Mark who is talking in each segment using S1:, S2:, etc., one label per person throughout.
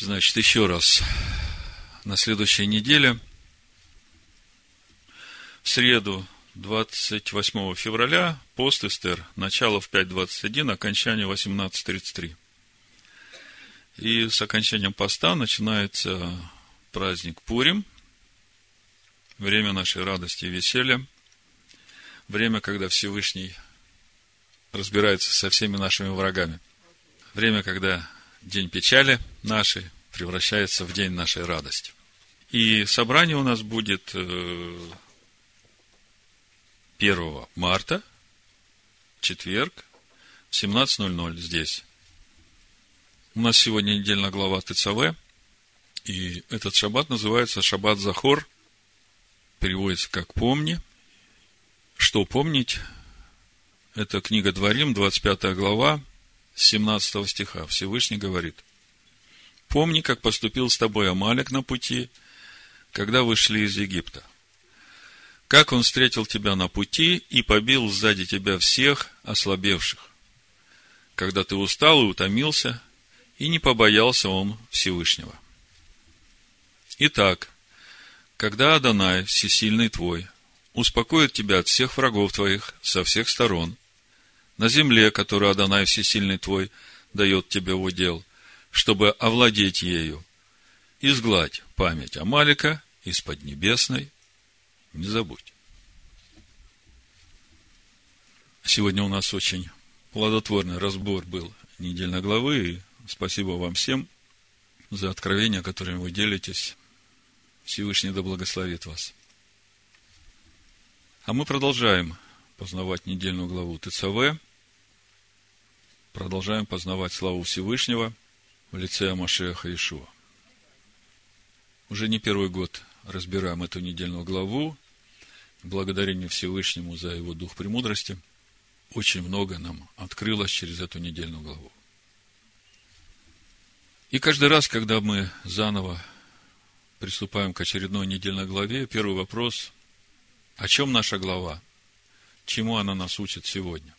S1: Значит, еще раз. На следующей неделе, в среду, 28 февраля, пост Эстер, начало в 5.21, окончание 18.33. И с окончанием поста начинается праздник Пурим, время нашей радости и веселья, время, когда Всевышний разбирается со всеми нашими врагами, время, когда день печали нашей превращается в день нашей радости. И собрание у нас будет 1 э, марта, четверг, в 17.00 здесь. У нас сегодня недельная глава ТЦВ, и этот шаббат называется Шаббат Захор, переводится как «помни». Что помнить? Это книга Дворим, 25 глава, 17 стиха. Всевышний говорит, «Помни, как поступил с тобой Амалек на пути, когда вышли из Египта. Как он встретил тебя на пути и побил сзади тебя всех ослабевших, когда ты устал и утомился, и не побоялся он Всевышнего. Итак, когда Адонай, всесильный твой, успокоит тебя от всех врагов твоих со всех сторон, на земле, которую Адонай Всесильный твой дает тебе в удел, чтобы овладеть ею. Изгладь память Амалика из Поднебесной, не забудь. Сегодня у нас очень плодотворный разбор был недельной главы, и спасибо вам всем за откровения, которыми вы делитесь. Всевышний да благословит вас. А мы продолжаем познавать недельную главу ТЦВ – продолжаем познавать славу Всевышнего в лице Амашеха Ишуа. Уже не первый год разбираем эту недельную главу. Благодарение Всевышнему за его дух премудрости. Очень много нам открылось через эту недельную главу. И каждый раз, когда мы заново приступаем к очередной недельной главе, первый вопрос, о чем наша глава? Чему она нас учит сегодня?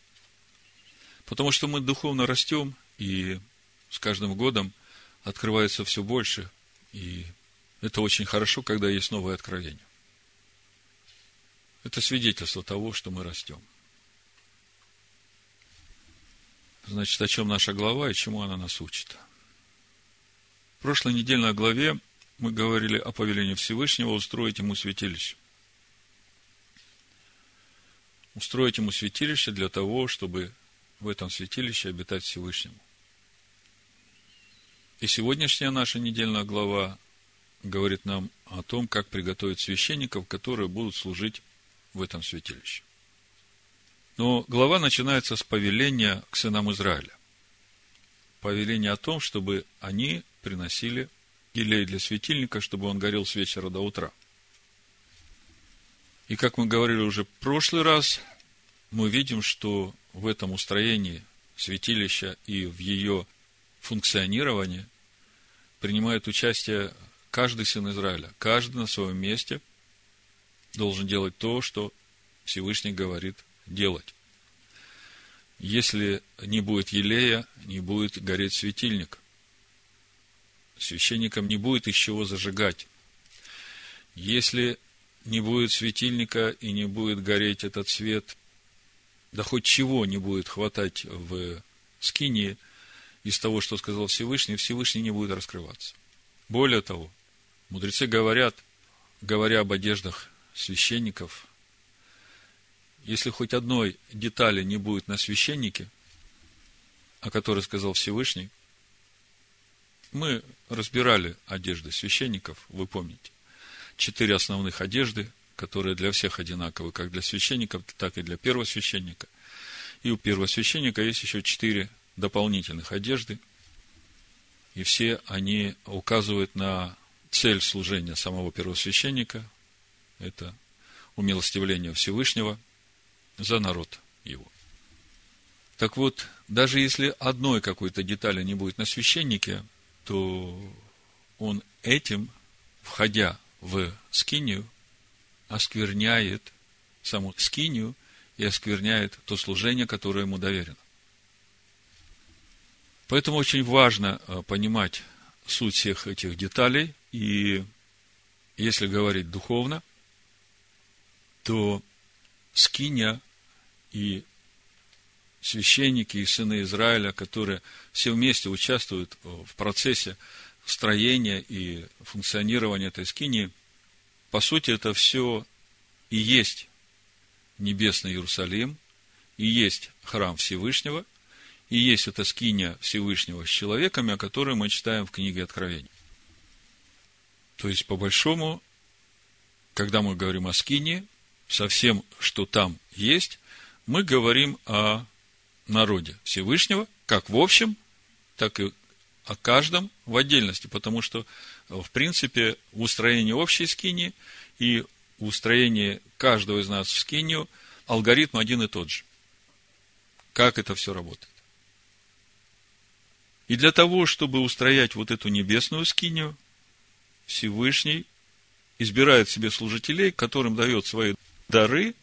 S1: Потому что мы духовно растем, и с каждым годом открывается все больше, и это очень хорошо, когда есть новое откровение. Это свидетельство того, что мы растем. Значит, о чем наша глава и чему она нас учит. В прошлой недельной главе мы говорили о повелении Всевышнего устроить ему святилище. Устроить ему святилище для того, чтобы в этом святилище обитать Всевышнему. И сегодняшняя наша недельная глава говорит нам о том, как приготовить священников, которые будут служить в этом святилище. Но глава начинается с повеления к сынам Израиля. Повеление о том, чтобы они приносили елей для светильника, чтобы он горел с вечера до утра. И как мы говорили уже в прошлый раз, мы видим, что в этом устроении святилища и в ее функционировании принимает участие каждый сын Израиля. Каждый на своем месте должен делать то, что Всевышний говорит делать. Если не будет елея, не будет гореть светильник. Священникам не будет из чего зажигать. Если не будет светильника и не будет гореть этот свет, да хоть чего не будет хватать в скине из того, что сказал Всевышний, Всевышний не будет раскрываться. Более того, мудрецы говорят, говоря об одеждах священников, если хоть одной детали не будет на священнике, о которой сказал Всевышний, мы разбирали одежды священников, вы помните. Четыре основных одежды, которые для всех одинаковы, как для священников, так и для первосвященника. И у первосвященника есть еще четыре дополнительных одежды, и все они указывают на цель служения самого первосвященника, это умилостивление Всевышнего за народ его. Так вот, даже если одной какой-то детали не будет на священнике, то он этим, входя в скинию, оскверняет саму скинию и оскверняет то служение, которое ему доверено. Поэтому очень важно э, понимать суть всех этих деталей. И если говорить духовно, то скиня и священники и сыны Израиля, которые все вместе участвуют в процессе строения и функционирования этой скинии, по сути, это все и есть небесный Иерусалим, и есть храм Всевышнего, и есть эта скиния Всевышнего с человеками, о которой мы читаем в книге Откровений. То есть, по большому, когда мы говорим о скинии, со всем, что там есть, мы говорим о народе Всевышнего, как в общем, так и о каждом в отдельности, потому что, в принципе, в устроении общей скинии и в устроении каждого из нас в скинию алгоритм один и тот же. Как это все работает. И для того, чтобы устроять вот эту небесную скинию, Всевышний избирает себе служителей, которым дает свои дары,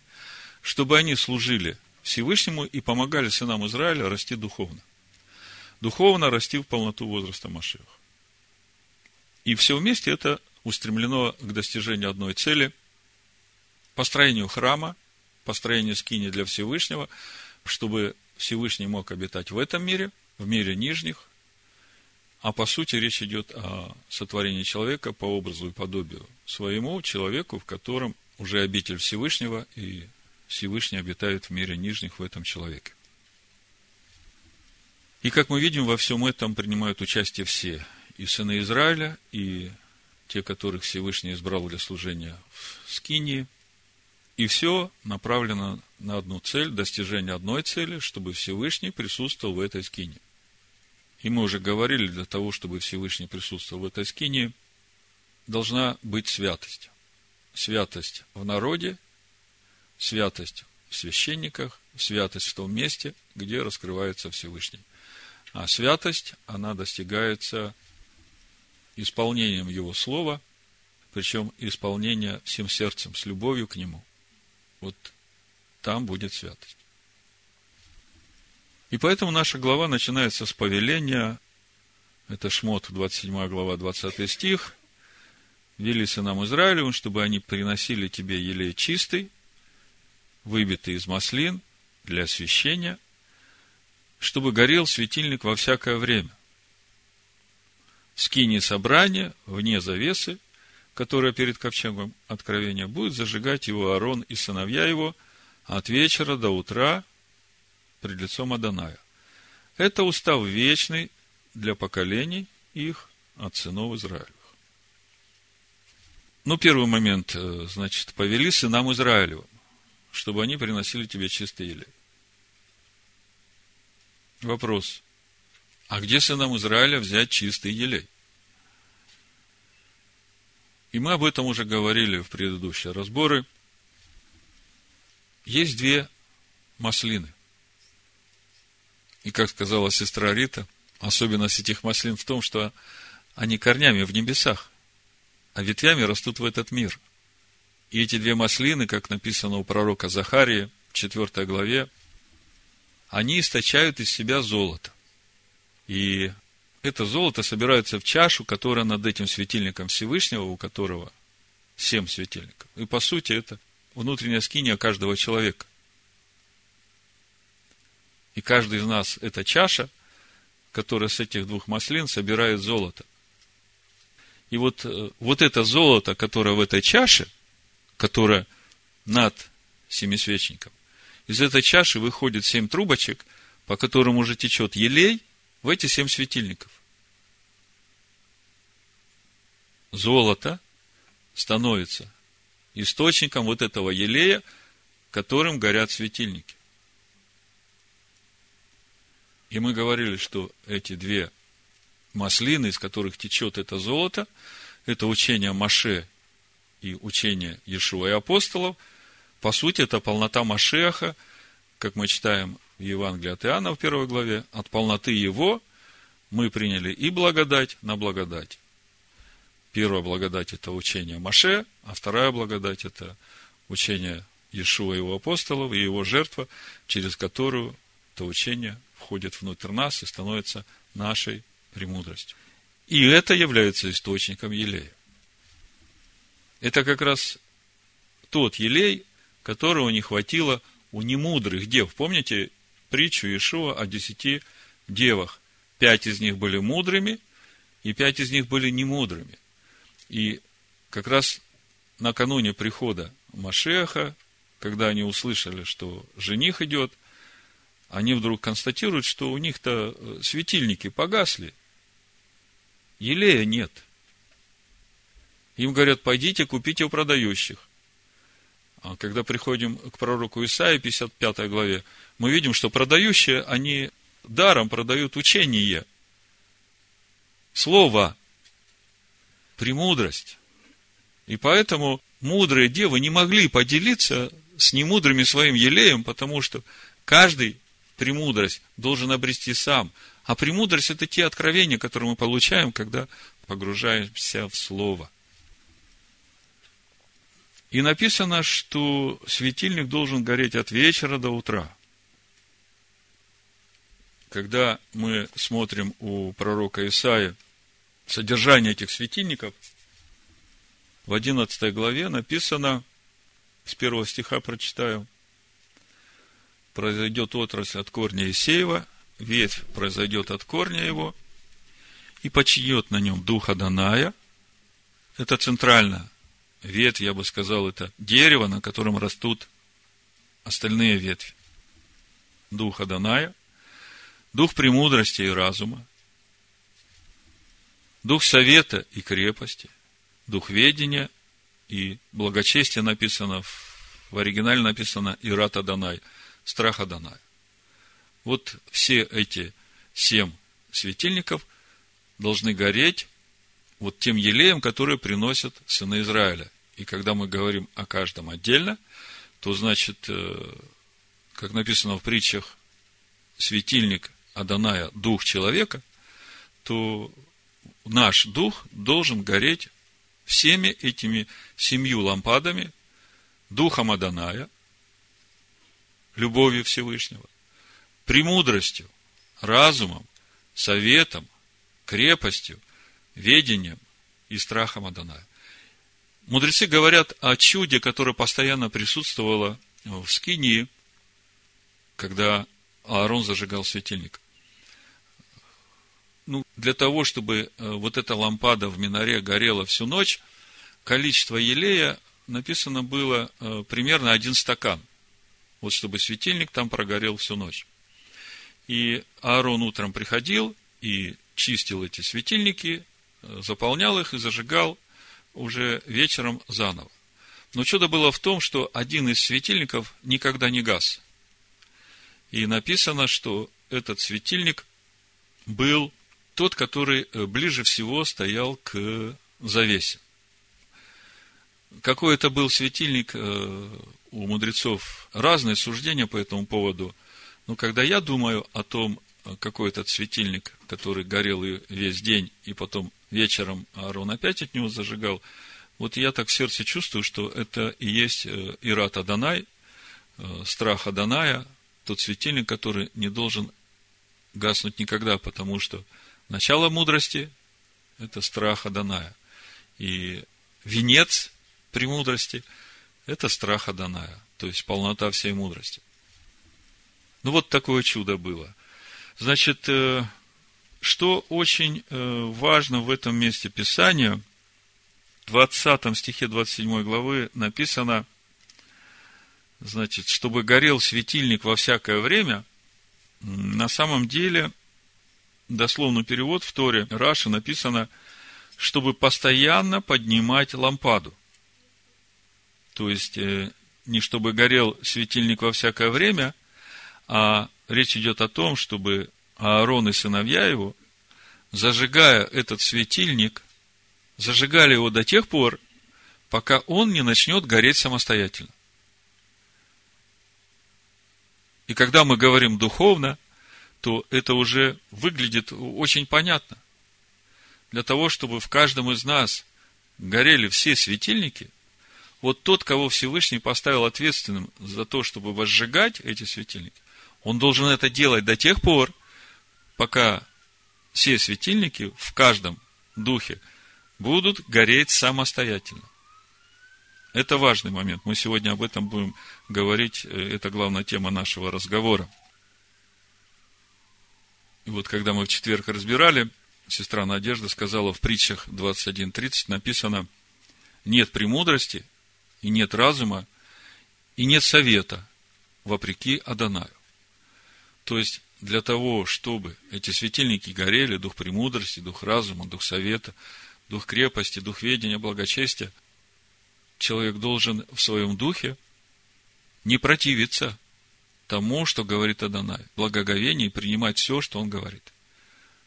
S1: чтобы они служили Всевышнему и помогали сынам Израиля расти духовно. Духовно расти в полноту возраста Машеха. И все вместе это устремлено к достижению одной цели – построению храма, построению скини для Всевышнего, чтобы Всевышний мог обитать в этом мире, в мире нижних, а по сути речь идет о сотворении человека по образу и подобию своему человеку, в котором уже обитель Всевышнего, и Всевышний обитает в мире нижних в этом человеке. И как мы видим, во всем этом принимают участие все, и сыны Израиля, и те, которых Всевышний избрал для служения в Скинии. И все направлено на одну цель, достижение одной цели, чтобы Всевышний присутствовал в этой Скинии. И мы уже говорили, для того, чтобы Всевышний присутствовал в этой скине, должна быть святость. Святость в народе, святость в священниках, святость в том месте, где раскрывается Всевышний. А святость, она достигается исполнением Его Слова, причем исполнение всем сердцем, с любовью к Нему. Вот там будет святость. И поэтому наша глава начинается с повеления, это Шмот, 27 глава, 20 стих, вели сынам Израилевым, чтобы они приносили тебе елей чистый, выбитый из маслин для освящения, чтобы горел светильник во всякое время. В скине собрания, вне завесы, которая перед ковчегом откровения, будет зажигать его Аарон и сыновья его от вечера до утра пред лицом Аданая. Это устав вечный для поколений их от сынов Израилевых. Ну, первый момент, э, значит, повели сынам Израилевым, чтобы они приносили тебе чистый елей. Вопрос. А где сынам Израиля взять чистый елей? И мы об этом уже говорили в предыдущие разборы. Есть две маслины. И, как сказала сестра Рита, особенность этих маслин в том, что они корнями в небесах, а ветвями растут в этот мир. И эти две маслины, как написано у пророка Захарии в 4 главе, они источают из себя золото. И это золото собирается в чашу, которая над этим светильником Всевышнего, у которого семь светильников. И по сути это внутренняя скиния каждого человека. И каждый из нас – это чаша, которая с этих двух маслин собирает золото. И вот, э, вот это золото, которое в этой чаше, которое над семисвечником, из этой чаши выходит семь трубочек, по которым уже течет елей в эти семь светильников. Золото становится источником вот этого елея, которым горят светильники. И мы говорили, что эти две маслины, из которых течет это золото, это учение Маше и учение Иешуа и апостолов. По сути, это полнота Машеха, как мы читаем в Евангелии от Иоанна в первой главе. От полноты его мы приняли и благодать на благодать. Первая благодать – это учение Маше, а вторая благодать – это учение Иешуа и его апостолов и его жертва, через которую это учение входит внутрь нас и становится нашей премудростью. И это является источником елея. Это как раз тот елей, которого не хватило у немудрых дев. Помните притчу Иешуа о десяти девах? Пять из них были мудрыми, и пять из них были немудрыми. И как раз накануне прихода Машеха, когда они услышали, что жених идет, они вдруг констатируют, что у них-то э, светильники погасли. Елея нет. Им говорят, пойдите, купите у продающих. А когда приходим к пророку Исаии, 55 главе, мы видим, что продающие, они даром продают учение. Слово. Премудрость. И поэтому мудрые девы не могли поделиться с немудрыми своим елеем, потому что каждый премудрость должен обрести сам. А премудрость – это те откровения, которые мы получаем, когда погружаемся в Слово. И написано, что светильник должен гореть от вечера до утра. Когда мы смотрим у пророка Исаия содержание этих светильников, в 11 главе написано, с первого стиха прочитаю, произойдет отрасль от корня Исеева, ветвь произойдет от корня его, и почиет на нем духа Даная. Это центрально ветвь, я бы сказал, это дерево, на котором растут остальные ветви. Дух Аданая, дух премудрости и разума, дух совета и крепости, дух ведения и благочестия написано, в оригинале написано Ират Аданай, страх Аданай. Вот все эти семь светильников должны гореть вот тем елеем, который приносят сыны Израиля. И когда мы говорим о каждом отдельно, то значит, э, как написано в притчах, светильник Аданая – дух человека, то наш дух должен гореть всеми этими семью лампадами, духом Аданая, любовью Всевышнего, премудростью, разумом, советом, крепостью, ведением и страхом Адоная. Мудрецы говорят о чуде, которое постоянно присутствовало в Скинии, когда Аарон зажигал светильник. Ну, для того, чтобы э, вот эта лампада в миноре горела всю ночь, количество елея написано было э, примерно один стакан. Вот чтобы светильник там прогорел всю ночь. И Аарон утром приходил и чистил эти светильники, заполнял их и зажигал уже вечером заново. Но чудо было в том, что один из светильников никогда не гас. И написано, что этот светильник был тот, который э, ближе всего стоял к завесе. Какой это был светильник, э, у мудрецов разные суждения по этому поводу. Но когда я думаю о том, какой этот светильник, который горел весь день, и потом вечером Аарон опять от него зажигал, вот я так в сердце чувствую, что это и есть э, Ират Аданай, э, страх Аданая, тот светильник, который не должен гаснуть никогда, потому что начало мудрости – это страх Аданая. И венец премудрости – это страх Аданая, то есть полнота всей мудрости. Ну, вот такое чудо было. Значит, э, что очень э, важно в этом месте Писания, в 20 стихе 27 главы написано, значит, чтобы горел светильник во всякое время, на самом деле, дословный перевод в Торе Раши написано, чтобы постоянно поднимать лампаду. То есть, э, не чтобы горел светильник во всякое время, а речь идет о том, чтобы Аарон и сыновья его, зажигая этот светильник, зажигали его до тех пор, пока он не начнет гореть самостоятельно. И когда мы говорим духовно, то это уже выглядит очень понятно. Для того, чтобы в каждом из нас горели все светильники, вот тот, кого Всевышний поставил ответственным за то, чтобы возжигать эти светильники, он должен это делать до тех пор, пока все светильники в каждом духе будут гореть самостоятельно. Это важный момент. Мы сегодня об этом будем говорить. Это главная тема нашего разговора. И вот когда мы в четверг разбирали, сестра Надежда сказала в притчах 21.30 написано, нет премудрости, и нет разума, и нет совета, вопреки Адонаю. То есть, для того, чтобы эти светильники горели, дух премудрости, дух разума, дух совета, дух крепости, дух ведения, благочестия, человек должен в своем духе не противиться тому, что говорит Адонай, благоговение и принимать все, что он говорит.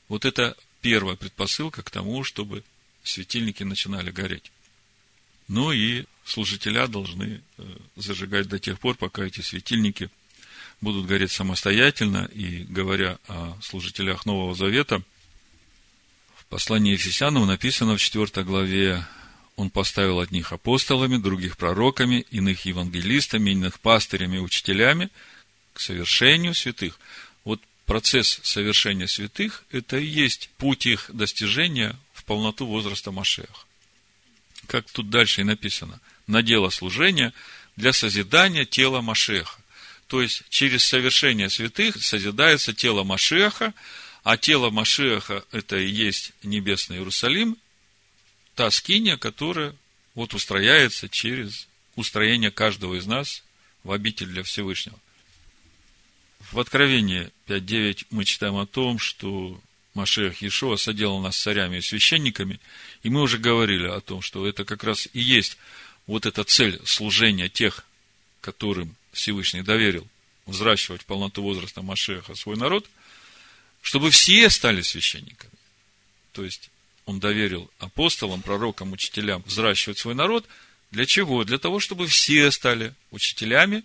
S1: Вот это первая предпосылка к тому, чтобы светильники начинали гореть. Ну и служителя должны э, зажигать до тех пор, пока эти светильники будут гореть самостоятельно. И говоря о служителях Нового Завета, в послании Ефесянам написано в 4 главе, он поставил одних апостолами, других пророками, иных евангелистами, иных пастырями учителями к совершению святых. Вот процесс совершения святых – это и есть путь их достижения в полноту возраста Машеха. Как тут дальше и написано – на дело служения для созидания тела Машеха. То есть, через совершение святых созидается тело Машеха, а тело Машеха – это и есть небесный Иерусалим, та скиния, которая вот устрояется через устроение каждого из нас в обитель для Всевышнего. В Откровении 5.9 мы читаем о том, что Машех Иешуа соделал нас царями и священниками, и мы уже говорили о том, что это как раз и есть вот эта цель служения тех, которым Всевышний доверил взращивать полноту возраста Машеха свой народ, чтобы все стали священниками. То есть, он доверил апостолам, пророкам, учителям взращивать свой народ. Для чего? Для того, чтобы все стали учителями,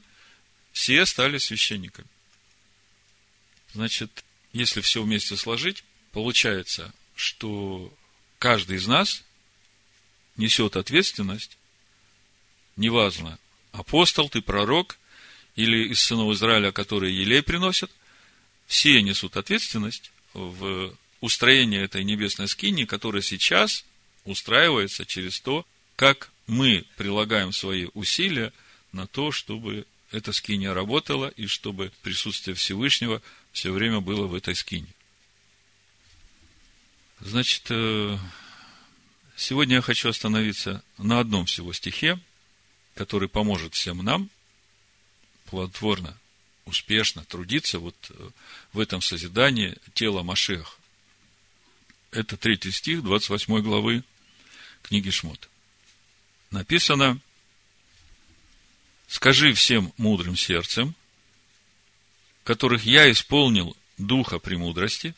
S1: все стали священниками. Значит, если все вместе сложить, получается, что каждый из нас несет ответственность неважно, апостол ты, пророк, или из сынов Израиля, которые елей приносят, все несут ответственность в устроении этой небесной скини, которая сейчас устраивается через то, как мы прилагаем свои усилия на то, чтобы эта скиния работала и чтобы присутствие Всевышнего все время было в этой скине. Значит, э, сегодня я хочу остановиться на одном всего стихе – который поможет всем нам плодотворно, успешно трудиться вот э, в этом созидании тела Машех. Это третий стих 28 главы книги Шмот. Написано, «Скажи всем мудрым сердцем, которых я исполнил духа премудрости,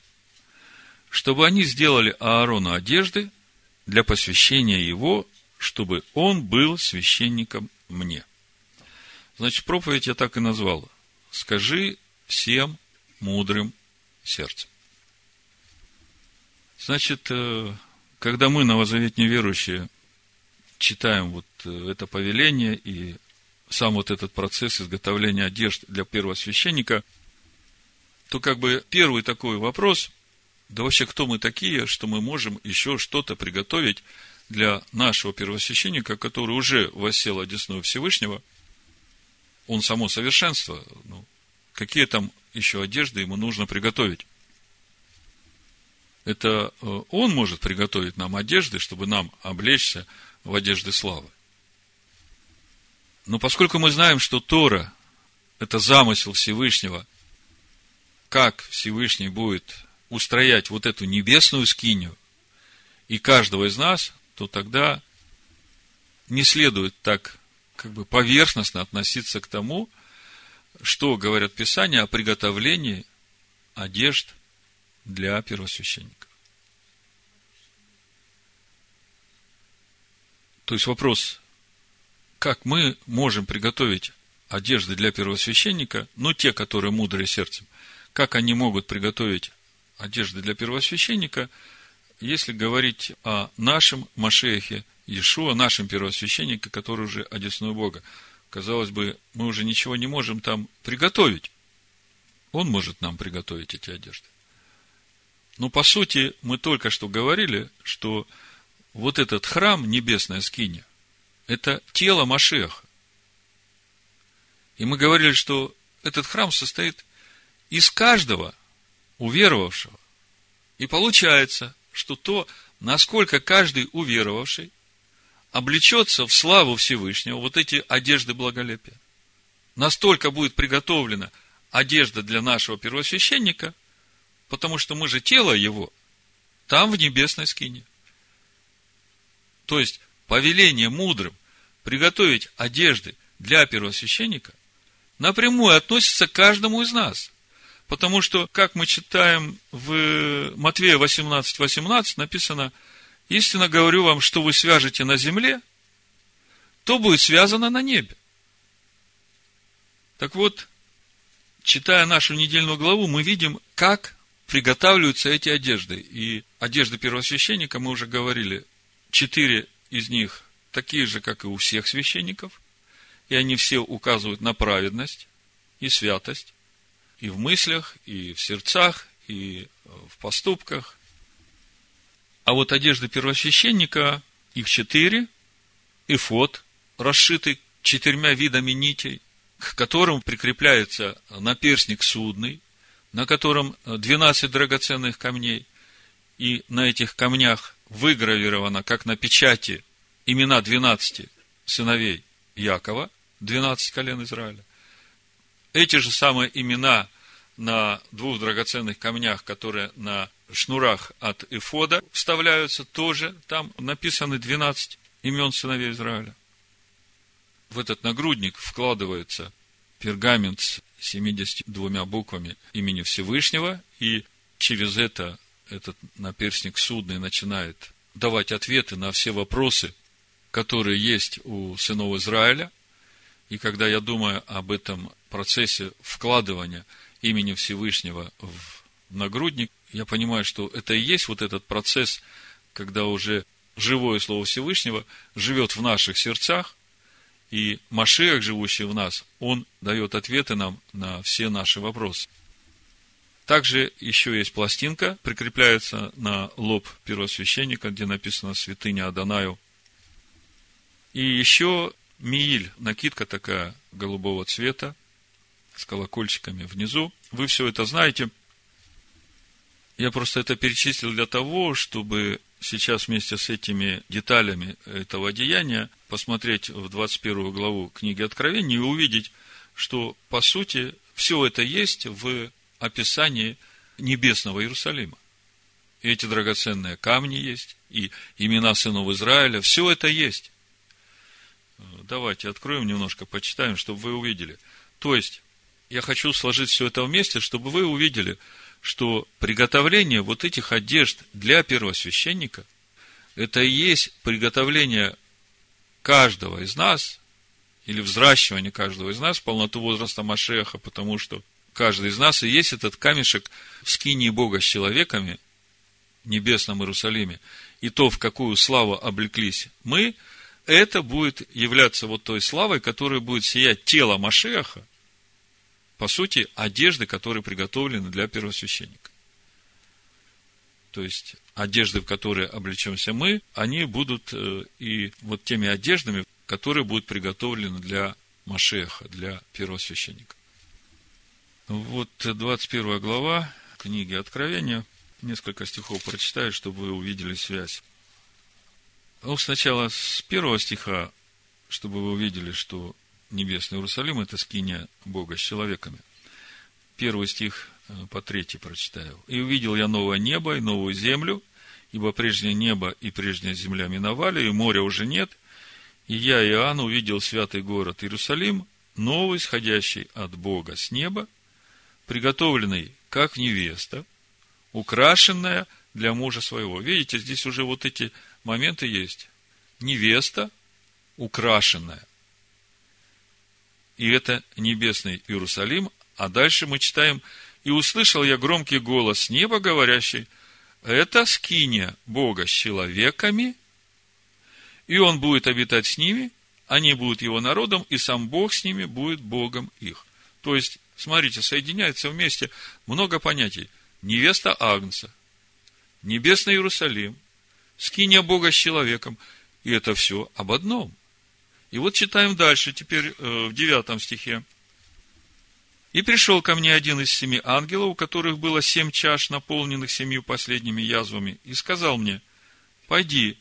S1: чтобы они сделали Аарону одежды для посвящения его чтобы он был священником мне. Значит, проповедь я так и назвал. Скажи всем мудрым сердцем. Значит, э, когда мы, новозаветные верующие, читаем вот э, это повеление и сам вот этот процесс изготовления одежд для первого священника, то как бы первый такой вопрос, да вообще кто мы такие, что мы можем еще что-то приготовить для нашего первосвященника, который уже восел одесную Всевышнего, он само совершенство, ну, какие там еще одежды ему нужно приготовить? Это э, он может приготовить нам одежды, чтобы нам облечься в одежды славы. Но поскольку мы знаем, что Тора – это замысел Всевышнего, как Всевышний будет устроять вот эту небесную скинию, и каждого из нас то тогда не следует так как бы поверхностно относиться к тому, что говорят Писания о приготовлении одежд для первосвященника. То есть вопрос, как мы можем приготовить одежды для первосвященника, ну, те, которые мудрые сердцем, как они могут приготовить одежды для первосвященника – если говорить о нашем Машехе, Иешуа, нашем первосвященнике, который уже одесную Бога, казалось бы, мы уже ничего не можем там приготовить. Он может нам приготовить эти одежды. Но по сути мы только что говорили, что вот этот храм, небесная скиня, это тело Машеха. И мы говорили, что этот храм состоит из каждого уверовавшего. И получается, что то, насколько каждый уверовавший облечется в славу Всевышнего, вот эти одежды благолепия, настолько будет приготовлена одежда для нашего первосвященника, потому что мы же тело его, там в небесной скине. То есть, повеление мудрым приготовить одежды для первосвященника напрямую относится к каждому из нас. Потому что, как мы читаем в Матвея 18, 18, написано, истинно говорю вам, что вы свяжете на земле, то будет связано на небе. Так вот, читая нашу недельную главу, мы видим, как приготавливаются эти одежды. И одежды первосвященника, мы уже говорили, четыре из них такие же, как и у всех священников, и они все указывают на праведность и святость, и в мыслях, и в сердцах, и в поступках. А вот одежды первосвященника, их четыре, эфот, расшитый четырьмя видами нитей, к которым прикрепляется наперстник судный, на котором 12 драгоценных камней, и на этих камнях выгравировано, как на печати, имена 12 сыновей Якова, 12 колен Израиля. Эти же самые имена на двух драгоценных камнях, которые на шнурах от Эфода вставляются, тоже там написаны 12 имен сыновей Израиля. В этот нагрудник вкладывается пергамент с 72 буквами имени Всевышнего, и через это этот наперстник судный начинает давать ответы на все вопросы, которые есть у сынов Израиля. И когда я думаю об этом процессе вкладывания имени Всевышнего в нагрудник, я понимаю, что это и есть вот этот процесс, когда уже живое Слово Всевышнего живет в наших сердцах, и Машех, живущий в нас, он дает ответы нам на все наши вопросы. Также еще есть пластинка, прикрепляется на лоб первосвященника, где написано «Святыня Адонаю». И еще мииль, накидка такая голубого цвета, с колокольчиками внизу. Вы все это знаете. Я просто это перечислил для того, чтобы сейчас вместе с этими деталями этого деяния посмотреть в 21 главу книги Откровения и увидеть, что, по сути, все это есть в описании небесного Иерусалима. И эти драгоценные камни есть, и имена сынов Израиля, все это есть. Давайте откроем немножко, почитаем, чтобы вы увидели. То есть, я хочу сложить все это вместе, чтобы вы увидели, что приготовление вот этих одежд для первосвященника, это и есть приготовление каждого из нас, или взращивание каждого из нас в полноту возраста Машеха, потому что каждый из нас и есть этот камешек в скинии Бога с человеками, в небесном Иерусалиме, и то, в какую славу облеклись мы, это будет являться вот той славой, которая будет сиять тело Машеха, по сути, одежды, которые приготовлены для первосвященника. То есть, одежды, в которые облечемся мы, они будут э, и вот теми одеждами, которые будут приготовлены для Машеха, для первосвященника. Вот 21 глава книги Откровения. Несколько стихов прочитаю, чтобы вы увидели связь. Ну, сначала с первого стиха, чтобы вы увидели, что Небесный Иерусалим – это скиния Бога с человеками. Первый стих э, по третий прочитаю. «И увидел я новое небо и новую землю, ибо прежнее небо и прежняя земля миновали, и моря уже нет. И я, Иоанн, увидел святый город Иерусалим, новый, сходящий от Бога с неба, приготовленный как невеста, украшенная для мужа своего». Видите, здесь уже вот эти моменты есть. Невеста, украшенная и это небесный Иерусалим. А дальше мы читаем, и услышал я громкий голос неба, говорящий, это скиния Бога с человеками, и он будет обитать с ними, они будут его народом, и сам Бог с ними будет Богом их. То есть, смотрите, соединяется вместе много понятий. Невеста Агнца, небесный Иерусалим, скиния Бога с человеком, и это все об одном. И вот читаем дальше, теперь э, в девятом стихе. И пришел ко мне один из семи ангелов, у которых было семь чаш, наполненных семью последними язвами, и сказал мне, пойди,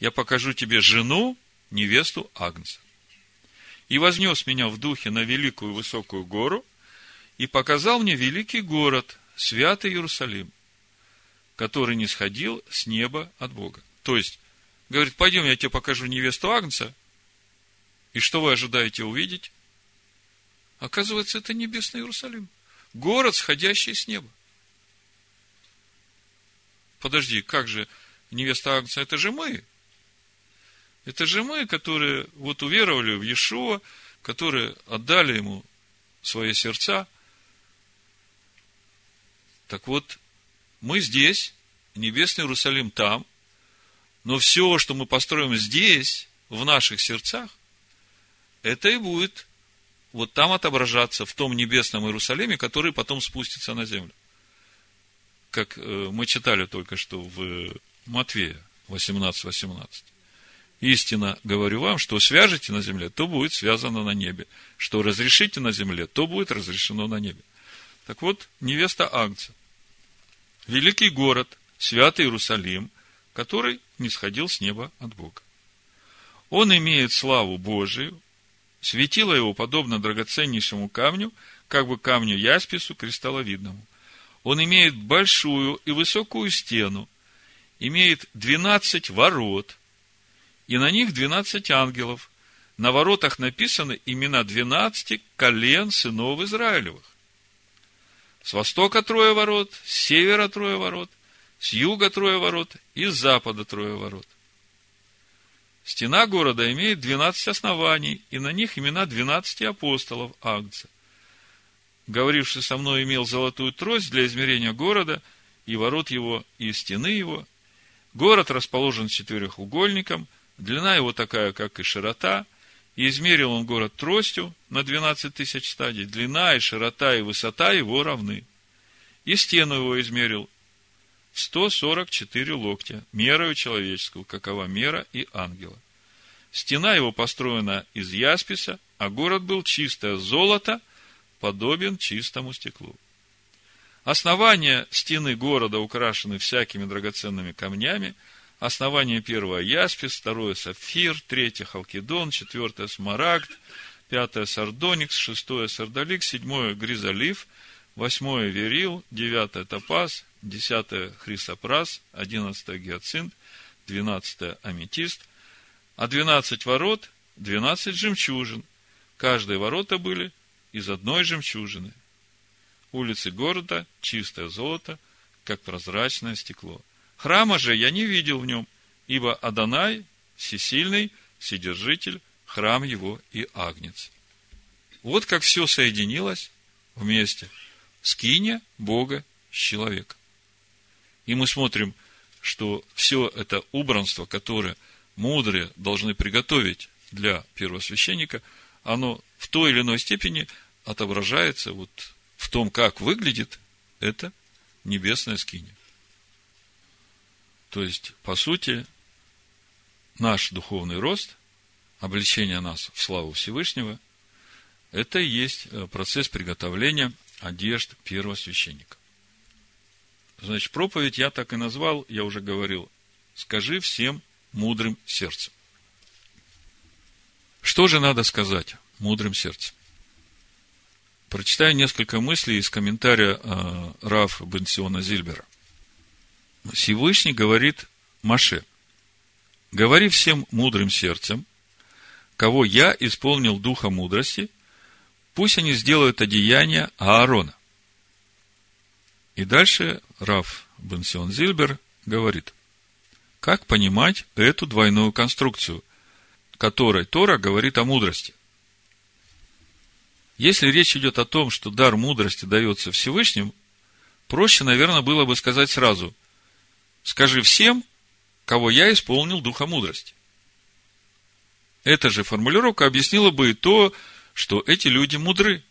S1: я покажу тебе жену, невесту Агнца. И вознес меня в духе на великую высокую гору, и показал мне великий город, святый Иерусалим, который не сходил с неба от Бога. То есть, говорит, пойдем, я тебе покажу невесту Агнца, и что вы ожидаете увидеть? Оказывается, это небесный Иерусалим. Город, сходящий с неба. Подожди, как же невеста Агнца? Это же мы. Это же мы, которые вот уверовали в Иешуа, которые отдали ему свои сердца. Так вот, мы здесь, небесный Иерусалим там, но все, что мы построим здесь, в наших сердцах, это и будет вот там отображаться в том небесном Иерусалиме, который потом спустится на землю. Как э, мы читали только что в Матвея 18.18. 18. Истинно говорю вам, что свяжете на земле, то будет связано на небе. Что разрешите на земле, то будет разрешено на небе. Так вот, невеста Агнца. Великий город, святый Иерусалим, который не сходил с неба от Бога. Он имеет славу Божию, Светило его подобно драгоценнейшему камню, как бы камню яспису кристалловидному. Он имеет большую и высокую стену, имеет двенадцать ворот, и на них двенадцать ангелов. На воротах написаны имена двенадцати колен сынов Израилевых. С востока трое ворот, с севера трое ворот, с юга трое ворот и с запада трое ворот. Стена города имеет 12 оснований, и на них имена 12 апостолов Агнца. Говоривший со мной имел золотую трость для измерения города, и ворот его, и стены его. Город расположен четырехугольником, длина его такая, как и широта, и измерил он город тростью на 12 тысяч стадий, длина и широта и высота его равны. И стену его измерил 144 локтя, мерою человеческую, какова мера и ангела. Стена его построена из ясписа, а город был чистое золото, подобен чистому стеклу. Основания стены города украшены всякими драгоценными камнями. Основание первое яспис, второе сапфир, третье халкидон, четвертое смарагд, пятое сардоникс, шестое сардолик, седьмое гризолив, восьмое верил, девятое топаз, десятое хрисопрас, одиннадцатое гиацинт, двенадцатое аметист, а двенадцать ворот, двенадцать жемчужин. Каждые ворота были из одной жемчужины. Улицы города – чистое золото, как прозрачное стекло. Храма же я не видел в нем, ибо Адонай – всесильный, вседержитель, храм его и агнец. Вот как все соединилось вместе. Скиния Бога с человеком. И мы смотрим, что все это убранство, которое мудрые должны приготовить для первосвященника, оно в той или иной степени отображается вот в том, как выглядит это небесная скиния. То есть, по сути, наш духовный рост, обличение нас в славу Всевышнего, это и есть э, процесс приготовления одежд первосвященника. Значит, проповедь я так и назвал, я уже говорил, скажи всем мудрым сердцем. Что же надо сказать мудрым сердцем? Прочитаю несколько мыслей из комментария э, Раф Бенсиона Зильбера. Всевышний говорит Маше, говори всем мудрым сердцем, кого я исполнил духа мудрости, пусть они сделают одеяние Аарона. И дальше Раф Бенсион Зильбер говорит, как понимать эту двойную конструкцию, которой Тора говорит о мудрости? Если речь идет о том, что дар мудрости дается Всевышним, проще, наверное, было бы сказать сразу, скажи всем, кого я исполнил духа мудрости. Эта же формулировка объяснила бы и то, что эти люди мудры.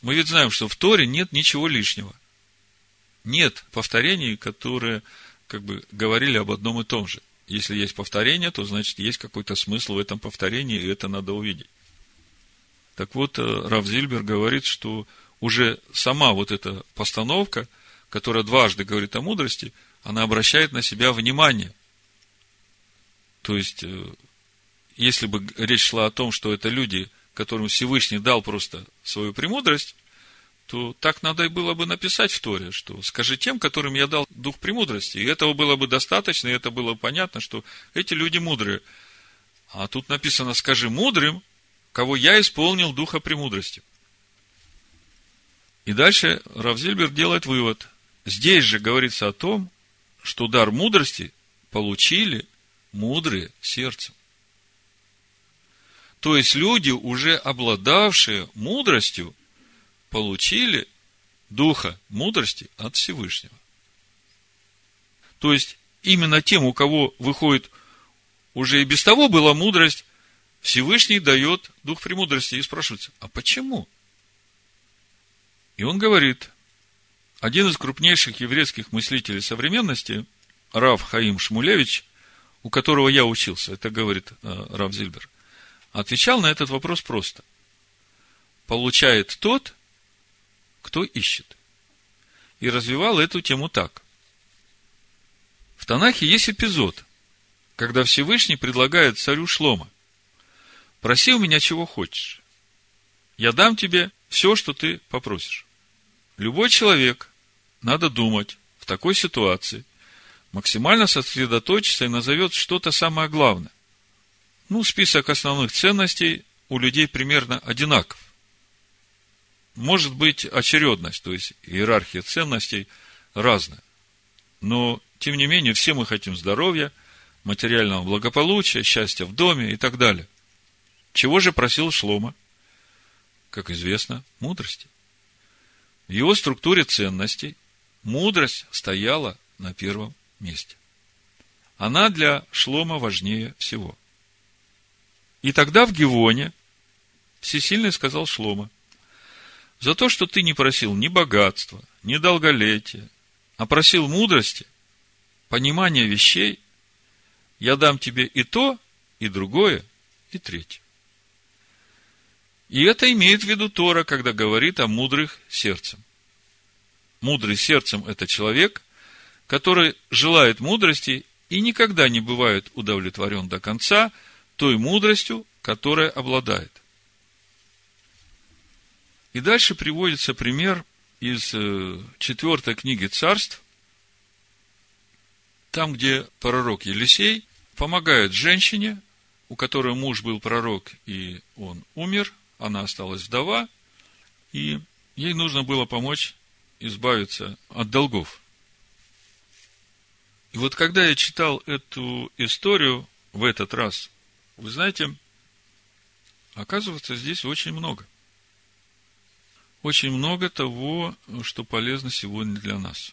S1: Мы ведь знаем, что в Торе нет ничего лишнего. Нет повторений, которые как бы говорили об одном и том же. Если есть повторение, то значит есть какой-то смысл в этом повторении, и это надо увидеть. Так вот, э, Рав Зильбер говорит, что уже сама вот эта постановка, которая дважды говорит о мудрости, она обращает на себя внимание. То есть, э, если бы речь шла о том, что это люди, которым Всевышний дал просто свою премудрость, то так надо и было бы написать в Торе, что скажи тем, которым я дал дух премудрости. И этого было бы достаточно, и это было бы понятно, что эти люди мудрые. А тут написано, скажи мудрым, кого я исполнил духа премудрости. И дальше Равзильбер делает вывод. Здесь же говорится о том, что дар мудрости получили мудрые сердцем. То есть люди, уже обладавшие мудростью, получили духа мудрости от Всевышнего. То есть, именно тем, у кого выходит уже и без того была мудрость, Всевышний дает дух премудрости. И спрашивается, а почему? И он говорит, один из крупнейших еврейских мыслителей современности, Рав Хаим Шмулевич, у которого я учился, это говорит э, Рав Зильбер, отвечал на этот вопрос просто. Получает тот, кто ищет. И развивал эту тему так. В Танахе есть эпизод, когда Всевышний предлагает царю Шлома, проси у меня чего хочешь. Я дам тебе все, что ты попросишь. Любой человек, надо думать, в такой ситуации, максимально сосредоточиться и назовет что-то самое главное. Ну, список основных ценностей у людей примерно одинаков. Может быть очередность, то есть иерархия ценностей разная. Но, тем не менее, все мы хотим здоровья, материального благополучия, счастья в доме и так далее. Чего же просил Шлома? Как известно, мудрости. В его структуре ценностей мудрость стояла на первом месте. Она для Шлома важнее всего. И тогда в Гивоне Всесильный сказал Шлома, за то, что ты не просил ни богатства, ни долголетия, а просил мудрости, понимания вещей, я дам тебе и то, и другое, и третье. И это имеет в виду Тора, когда говорит о мудрых сердцем. Мудрый сердцем – это человек, который желает мудрости и никогда не бывает удовлетворен до конца той мудростью, которая обладает. И дальше приводится пример из э, четвертой книги царств, там, где пророк Елисей помогает женщине, у которой муж был пророк, и он умер, она осталась вдова, и ей нужно было помочь избавиться от долгов. И вот когда я читал эту историю в этот раз, вы знаете, оказывается, здесь очень много очень много того, что полезно сегодня для нас.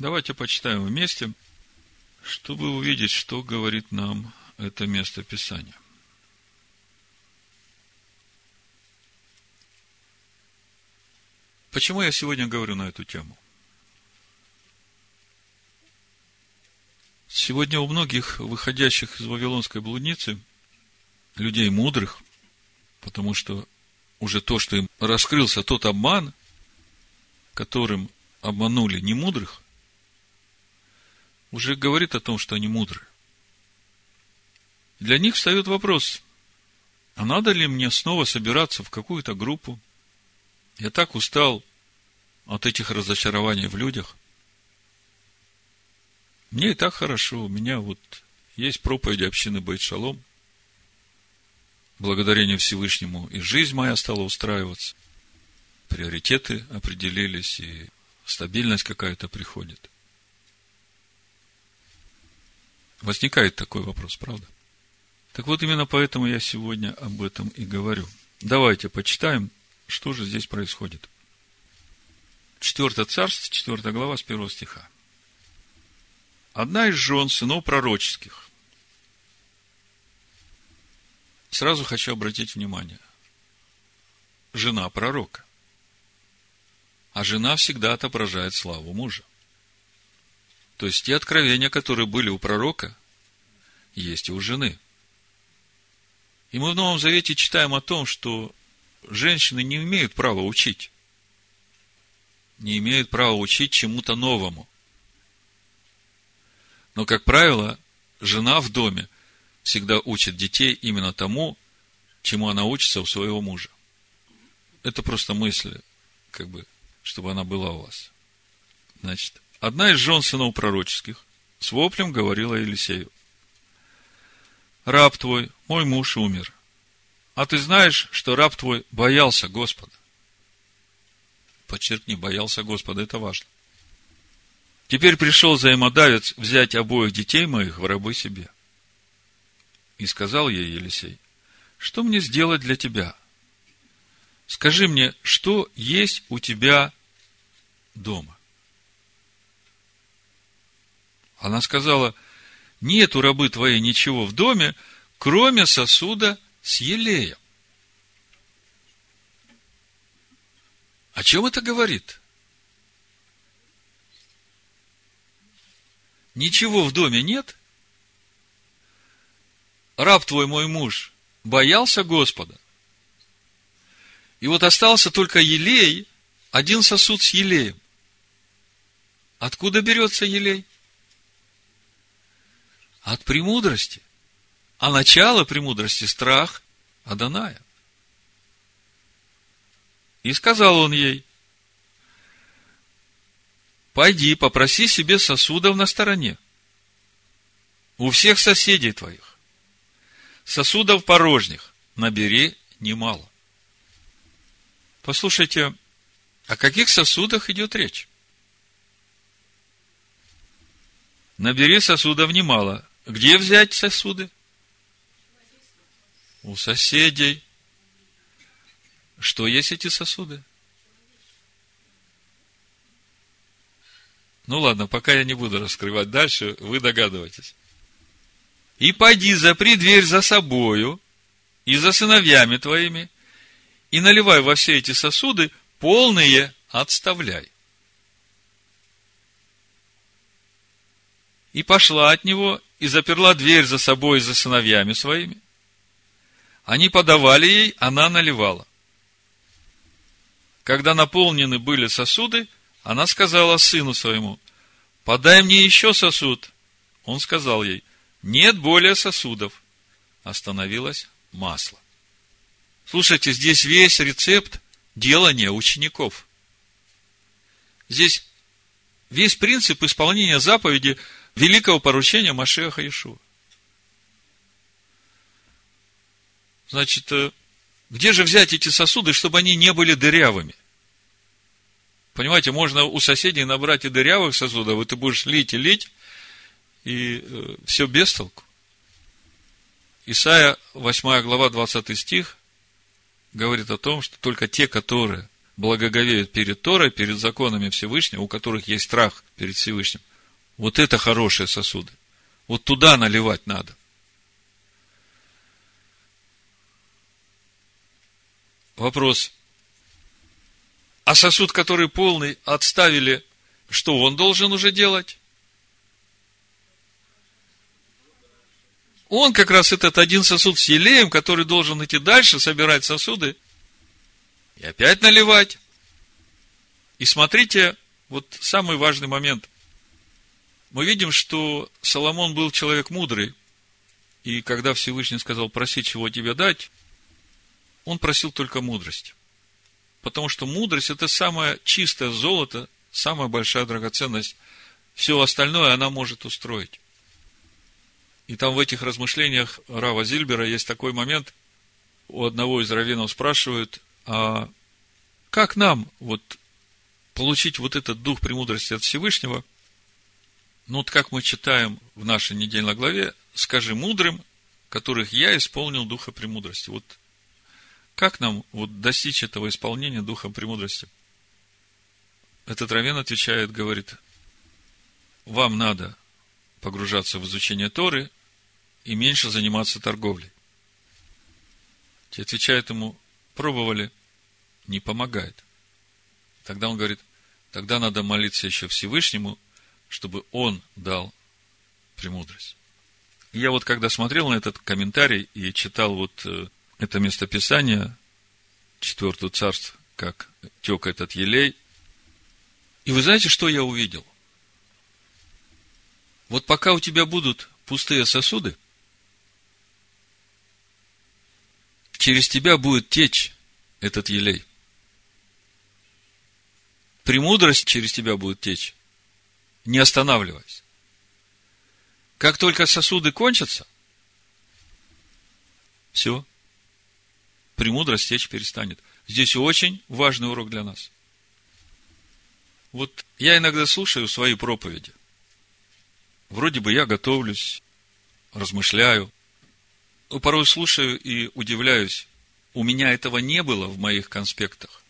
S1: Давайте почитаем вместе, чтобы увидеть, что говорит нам это место Писания. Почему я сегодня говорю на эту тему? Сегодня у многих выходящих из Вавилонской блудницы, людей мудрых, потому что уже то, что им раскрылся тот обман, которым обманули немудрых, уже говорит о том, что они мудрые. Для них встает вопрос, а надо ли мне снова собираться в какую-то группу? Я так устал от этих разочарований в людях. Мне и так хорошо, у меня вот есть проповеди общины Байт-Шалом – благодарение Всевышнему и жизнь моя стала устраиваться. Приоритеты определились, и стабильность какая-то приходит. Возникает такой вопрос, правда? Так вот, именно поэтому я сегодня об этом и говорю. Давайте почитаем, что же здесь происходит. Четвертое царство, четвертая глава, с первого стиха. Одна из жен сынов пророческих, Сразу хочу обратить внимание. Жена пророка. А жена всегда отображает славу мужа. То есть те откровения, которые были у пророка, есть и у жены. И мы в Новом Завете читаем о том, что женщины не имеют права учить. Не имеют права учить чему-то новому. Но, как правило, жена в доме всегда учит детей именно тому, чему она учится у своего мужа. Это просто мысль, как бы, чтобы она была у вас. Значит, одна из жен сынов пророческих с воплем говорила Елисею. Раб твой, мой муж умер. А ты знаешь, что раб твой боялся Господа. Подчеркни, боялся Господа, это важно. Теперь пришел взаимодавец взять обоих детей моих в рабы себе. И сказал ей Елисей, что мне сделать для тебя? Скажи мне, что есть у тебя дома? Она сказала, нет у рабы твоей ничего в доме, кроме сосуда с елеем. О чем это говорит? Ничего в доме нет? Раб твой, мой муж, боялся Господа. И вот остался только елей, один сосуд с елеем. Откуда берется елей? От премудрости. А начало премудрости – страх Аданая. И сказал он ей, пойди, попроси себе сосудов на стороне. У всех соседей твоих. Сосудов порожних набери немало. Послушайте, о каких сосудах идет речь? Набери сосудов немало. Где взять сосуды? У соседей. Что есть эти сосуды? Ну ладно, пока я не буду раскрывать дальше, вы догадываетесь. И пойди, запри дверь за собою и за сыновьями твоими, и наливай во все эти сосуды, полные отставляй. И пошла от него, и заперла дверь за собой и за сыновьями своими. Они подавали ей, она наливала. Когда наполнены были сосуды, она сказала сыну своему, подай мне еще сосуд. Он сказал ей, нет более сосудов. Остановилось масло. Слушайте, здесь весь рецепт делания учеников. Здесь весь принцип исполнения заповеди великого поручения Машеха Ишуа. Значит, э, где же взять эти сосуды, чтобы они не были дырявыми? Понимаете, можно у соседей набрать и дырявых сосудов, и ты будешь лить и лить, и э, все без толку. Исайя, 8 глава, 20 стих, говорит о том, что только те, которые благоговеют перед Торой, перед законами Всевышнего, у которых есть страх перед Всевышним, вот это хорошие сосуды. Вот туда наливать надо. Вопрос. А сосуд, который полный, отставили, что он должен уже делать? Он как раз этот один сосуд с елеем, который должен идти дальше, собирать сосуды и опять наливать. И смотрите, вот самый важный момент. Мы видим, что Соломон был человек мудрый, и когда Всевышний сказал, проси, чего тебе дать, он просил только мудрость. Потому что мудрость – это самое чистое золото, самая большая драгоценность. Все остальное она может устроить. И там в этих размышлениях Рава Зильбера есть такой момент, у одного из раввинов спрашивают, а как нам вот получить вот этот дух премудрости от Всевышнего? Ну, вот как мы читаем в нашей недельной главе, скажи мудрым, которых я исполнил духа премудрости. Вот как нам вот достичь этого исполнения духа премудрости? Этот равен отвечает, говорит, вам надо погружаться в изучение Торы и меньше заниматься торговлей. Те отвечают ему, пробовали, не помогает. Тогда он говорит, тогда надо молиться еще Всевышнему, чтобы он дал премудрость. И я вот когда смотрел на этот комментарий и читал вот э, это местописание, четвертую царство, как тек этот елей, и вы знаете, что я увидел? Вот пока у тебя будут пустые сосуды, через тебя будет течь этот елей. Премудрость через тебя будет течь, не останавливаясь. Как только сосуды кончатся, все, премудрость течь перестанет. Здесь очень важный урок для нас. Вот я иногда слушаю свои проповеди. Вроде бы я готовлюсь, размышляю. Но порой слушаю и удивляюсь. У меня этого не было в моих конспектах.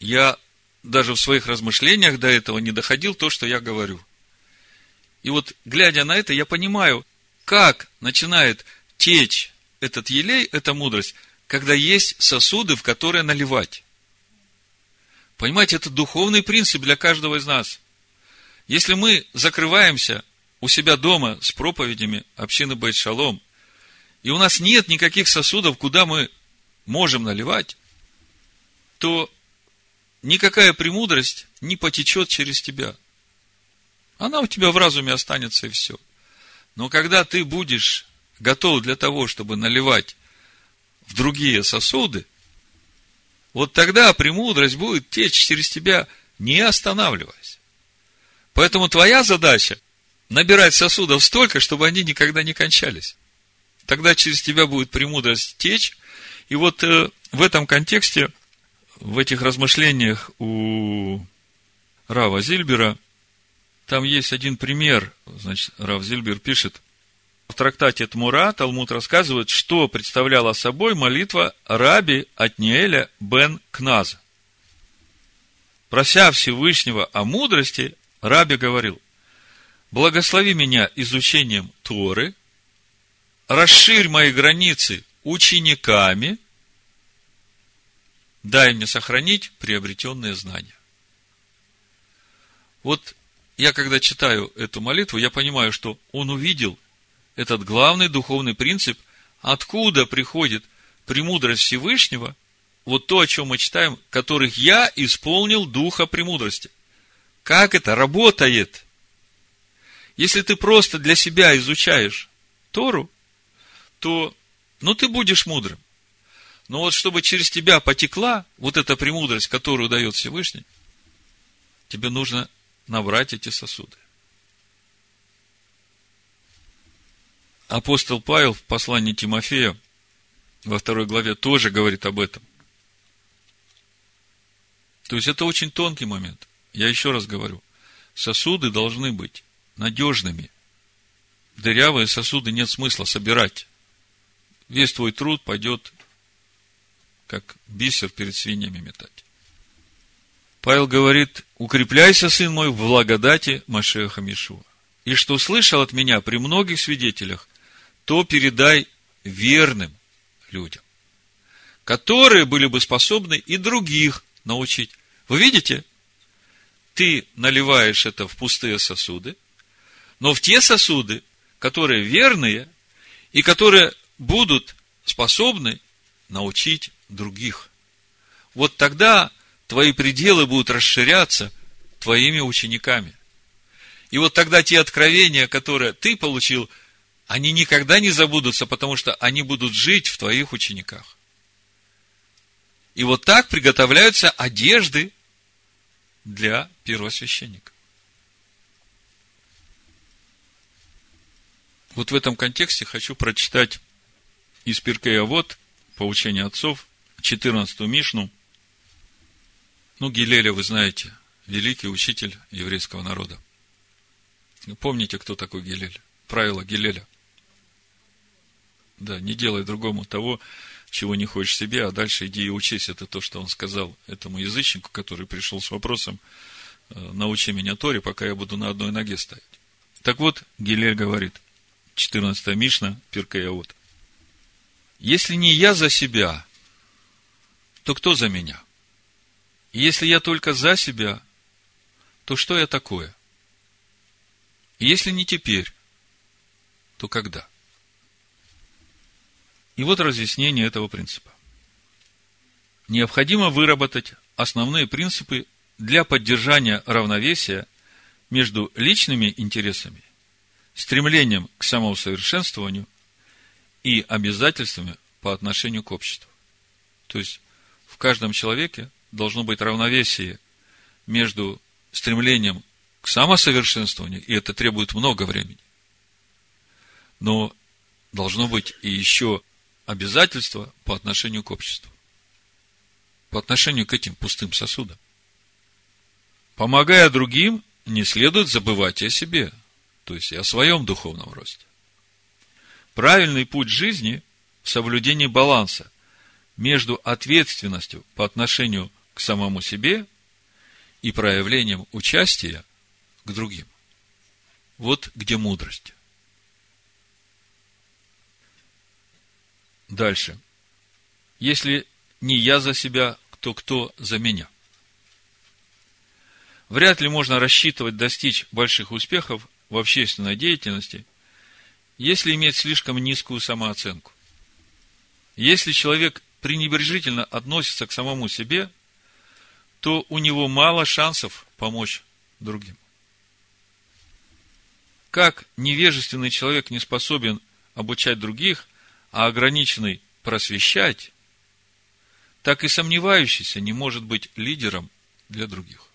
S1: Я даже в своих размышлениях до этого не доходил то, что я говорю – и вот, глядя на это, я понимаю, как начинает течь этот елей, эта мудрость, когда есть сосуды, в которые наливать. Понимаете, это духовный принцип для каждого из нас. Если мы закрываемся у себя дома с проповедями общины Байт-Шалом, и у нас нет никаких сосудов, куда мы можем наливать, то никакая премудрость не потечет через тебя. Она у тебя в разуме останется и все. Но когда ты будешь готов для того, чтобы наливать в другие сосуды, вот тогда премудрость будет течь через тебя, не останавливаясь. Поэтому твоя задача набирать сосудов столько, чтобы они никогда не кончались. Тогда через тебя будет премудрость течь. И вот э, в этом контексте, в этих размышлениях у Рава Зильбера – там есть один пример, значит, Рав Зильбер пишет, в трактате Тмура Талмуд рассказывает, что представляла собой молитва Раби Атниэля бен Кназа. Прося Всевышнего о мудрости, Раби говорил, благослови меня изучением Торы, расширь мои границы учениками, дай мне сохранить приобретенные знания. Вот я когда читаю эту молитву, я понимаю, что он увидел этот главный духовный принцип, откуда приходит премудрость Всевышнего, вот то, о чем мы читаем, которых я исполнил духа премудрости. Как это работает? Если ты просто для себя изучаешь Тору, то, ну, ты будешь мудрым. Но вот чтобы через тебя потекла вот эта премудрость, которую дает Всевышний, тебе нужно набрать эти сосуды. Апостол Павел в послании Тимофея во второй главе тоже говорит об этом. То есть это очень тонкий момент. Я еще раз говорю, сосуды должны быть надежными. Дырявые сосуды нет смысла собирать. Весь твой труд пойдет, как бисер перед свиньями метать. Павел говорит, укрепляйся, сын мой, в благодати Машеха Мишуа. И что слышал от меня при многих свидетелях, то передай верным людям, которые были бы способны и других научить. Вы видите? Ты наливаешь это в пустые сосуды, но в те сосуды, которые верные и которые будут способны научить других. Вот тогда твои пределы будут расширяться твоими учениками. И вот тогда те откровения, которые ты получил, они никогда не забудутся, потому что они будут жить в твоих учениках. И вот так приготовляются одежды для первосвященника. Вот в этом контексте хочу прочитать из Пиркея Вот, поучение отцов, 14 Мишну – ну, Гилеля, вы знаете, великий учитель еврейского народа. Помните, кто такой Гилель? Правило Гилеля. Да, не делай другому того, чего не хочешь себе, а дальше иди и учись. Это то, что он сказал этому язычнику, который пришел с вопросом, «Э, научи меня Торе, пока я буду на одной ноге стоять. Так вот, Гилель говорит, 14 Мишна, Пиркея вот. Если не я за себя, то кто за меня? если я только за себя, то что я такое? если не теперь, то когда? И вот разъяснение этого принципа. Необходимо выработать основные принципы для поддержания равновесия между личными интересами, стремлением к самоусовершенствованию и обязательствами по отношению к обществу. То есть, в каждом человеке должно быть равновесие между стремлением к самосовершенствованию, и это требует много времени. Но должно быть и еще обязательство по отношению к обществу. По отношению к этим пустым сосудам. Помогая другим, не следует забывать о себе, то есть и о своем духовном росте. Правильный путь жизни в соблюдении баланса между ответственностью по отношению к самому себе и проявлением участия к другим. Вот где мудрость. Дальше. Если не я за себя, то кто за меня? Вряд ли можно рассчитывать достичь больших успехов в общественной деятельности, если иметь слишком низкую самооценку. Если человек пренебрежительно относится к самому себе, то у него мало шансов помочь другим. Как невежественный человек не способен обучать других, а ограниченный просвещать, так и сомневающийся не может быть лидером для других.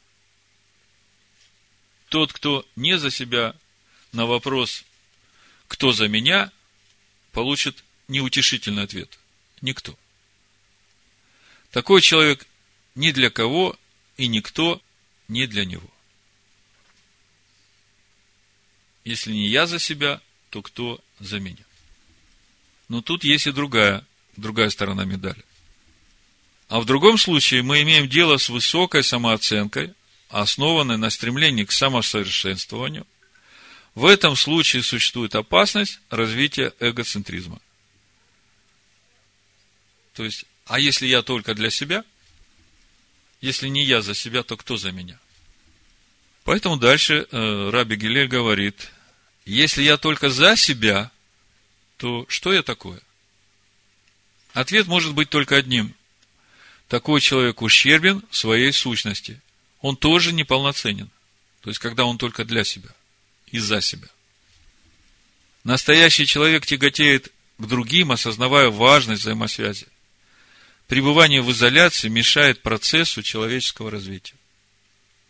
S1: Тот, кто не за себя на вопрос «Кто за меня?», получит неутешительный ответ – никто. Такой человек ни для кого и никто не для него. Если не я за себя, то кто за меня? Но тут есть и другая, другая сторона медали. А в другом случае мы имеем дело с высокой самооценкой, основанной на стремлении к самосовершенствованию. В этом случае существует опасность развития эгоцентризма. То есть, а если я только для себя, если не я за себя, то кто за меня? Поэтому дальше э, Раби Гилель говорит, если я только за себя, то что я такое? Ответ может быть только одним. Такой человек ущербен в своей сущности. Он тоже неполноценен. То есть, когда он только для себя и за себя. Настоящий человек тяготеет к другим, осознавая важность взаимосвязи. Пребывание в изоляции мешает процессу человеческого развития.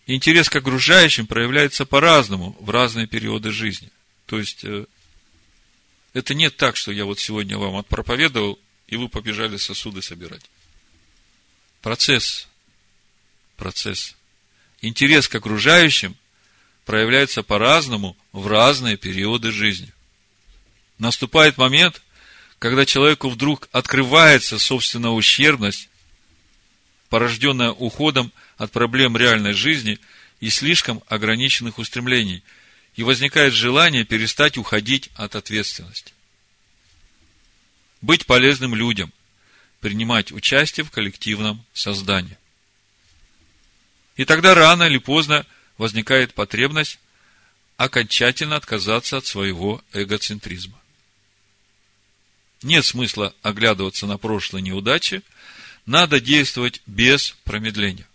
S1: Интерес к окружающим проявляется по-разному в разные периоды жизни. То есть, э, это не так, что я вот сегодня вам отпроповедовал, и вы побежали сосуды собирать. Процесс. Процесс. Интерес к окружающим проявляется по-разному в разные периоды жизни. Наступает момент, когда человеку вдруг открывается собственная ущербность, порожденная уходом от проблем реальной жизни и слишком ограниченных устремлений – и возникает желание перестать уходить от ответственности. Быть полезным людям, принимать участие в коллективном создании. И тогда рано или поздно возникает потребность окончательно отказаться от своего эгоцентризма. Нет смысла оглядываться на прошлые неудачи, надо действовать без промедления.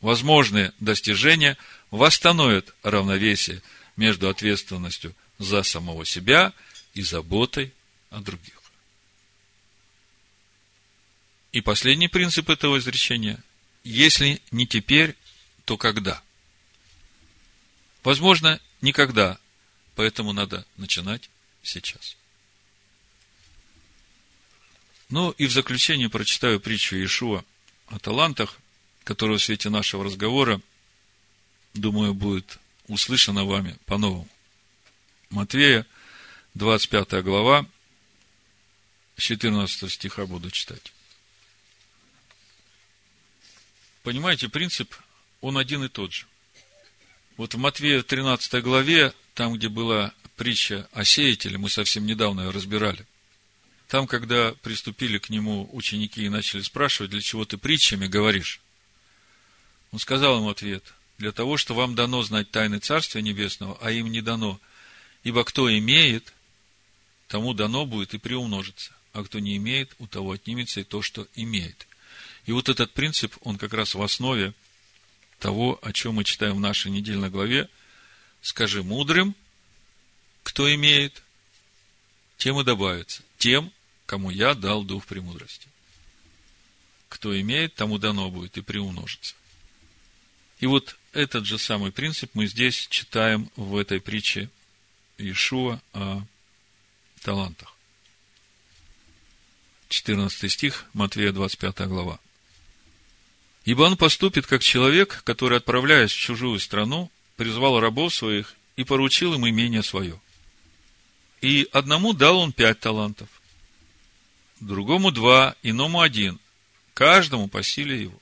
S1: Возможные достижения – восстановит равновесие между ответственностью за самого себя и заботой о других. И последний принцип этого изречения – если не теперь, то когда? Возможно, никогда, поэтому надо начинать сейчас. Ну и в заключение прочитаю притчу Иешуа о талантах, которую в свете нашего разговора – думаю, будет услышано вами по-новому. Матвея, 25 глава, 14 стиха буду читать. Понимаете, принцип, он один и тот же. Вот в Матвея 13 главе, там, где была притча о сеятеле, мы совсем недавно ее разбирали, Там, когда приступили к нему ученики и начали спрашивать, для чего ты притчами говоришь, он сказал им ответ, для того, что вам дано знать тайны Царствия Небесного, а им не дано. Ибо кто имеет, тому дано будет и приумножится, а кто не имеет, у того отнимется и то, что имеет. И вот этот принцип, он как раз в основе того, о чем мы читаем в нашей недельной главе. Скажи мудрым, кто имеет, тем и добавится. Тем, кому я дал дух премудрости. Кто имеет, тому дано будет и приумножится. И вот этот же самый принцип мы здесь читаем в этой притче Иешуа о талантах. 14 стих, Матвея 25 глава. Ибо он поступит как человек, который, отправляясь в чужую страну, призвал рабов своих и поручил им имение свое. И одному дал он пять талантов, другому два, иному один, каждому по силе его.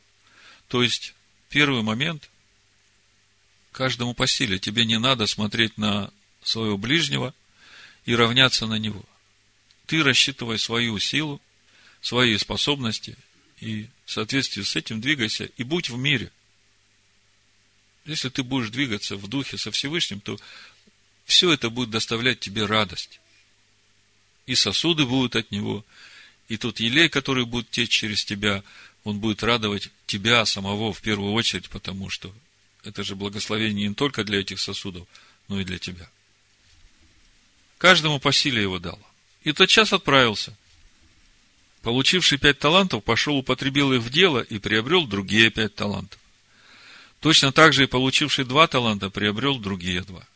S1: То есть, первый момент, каждому по силе. Тебе не надо смотреть на своего ближнего и равняться на него. Ты рассчитывай свою силу, свои способности и в соответствии с этим двигайся и будь в мире. Если ты будешь двигаться в духе со Всевышним, то все это будет доставлять тебе радость. И сосуды будут от него, и тот елей, который будет течь через тебя, он будет радовать тебя самого в первую очередь, потому что это же благословение не только для этих сосудов, но и для тебя. Каждому по силе его дало. И тот час отправился. Получивший пять талантов, пошел, употребил их в дело и приобрел другие пять талантов. Точно так же и получивший два таланта приобрел другие два.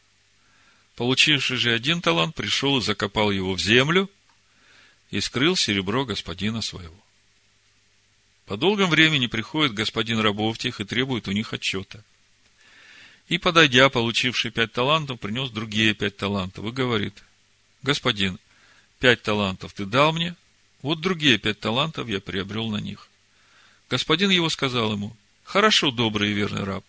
S1: Получивший же один талант пришел и закопал его в землю и скрыл серебро господина своего. По долгом времени приходит господин рабов тех и требует у них отчета. И, подойдя, получивший пять талантов, принес другие пять талантов и говорит, господин, пять талантов ты дал мне, вот другие пять талантов я приобрел на них. Господин его сказал ему, хорошо, добрый и верный раб,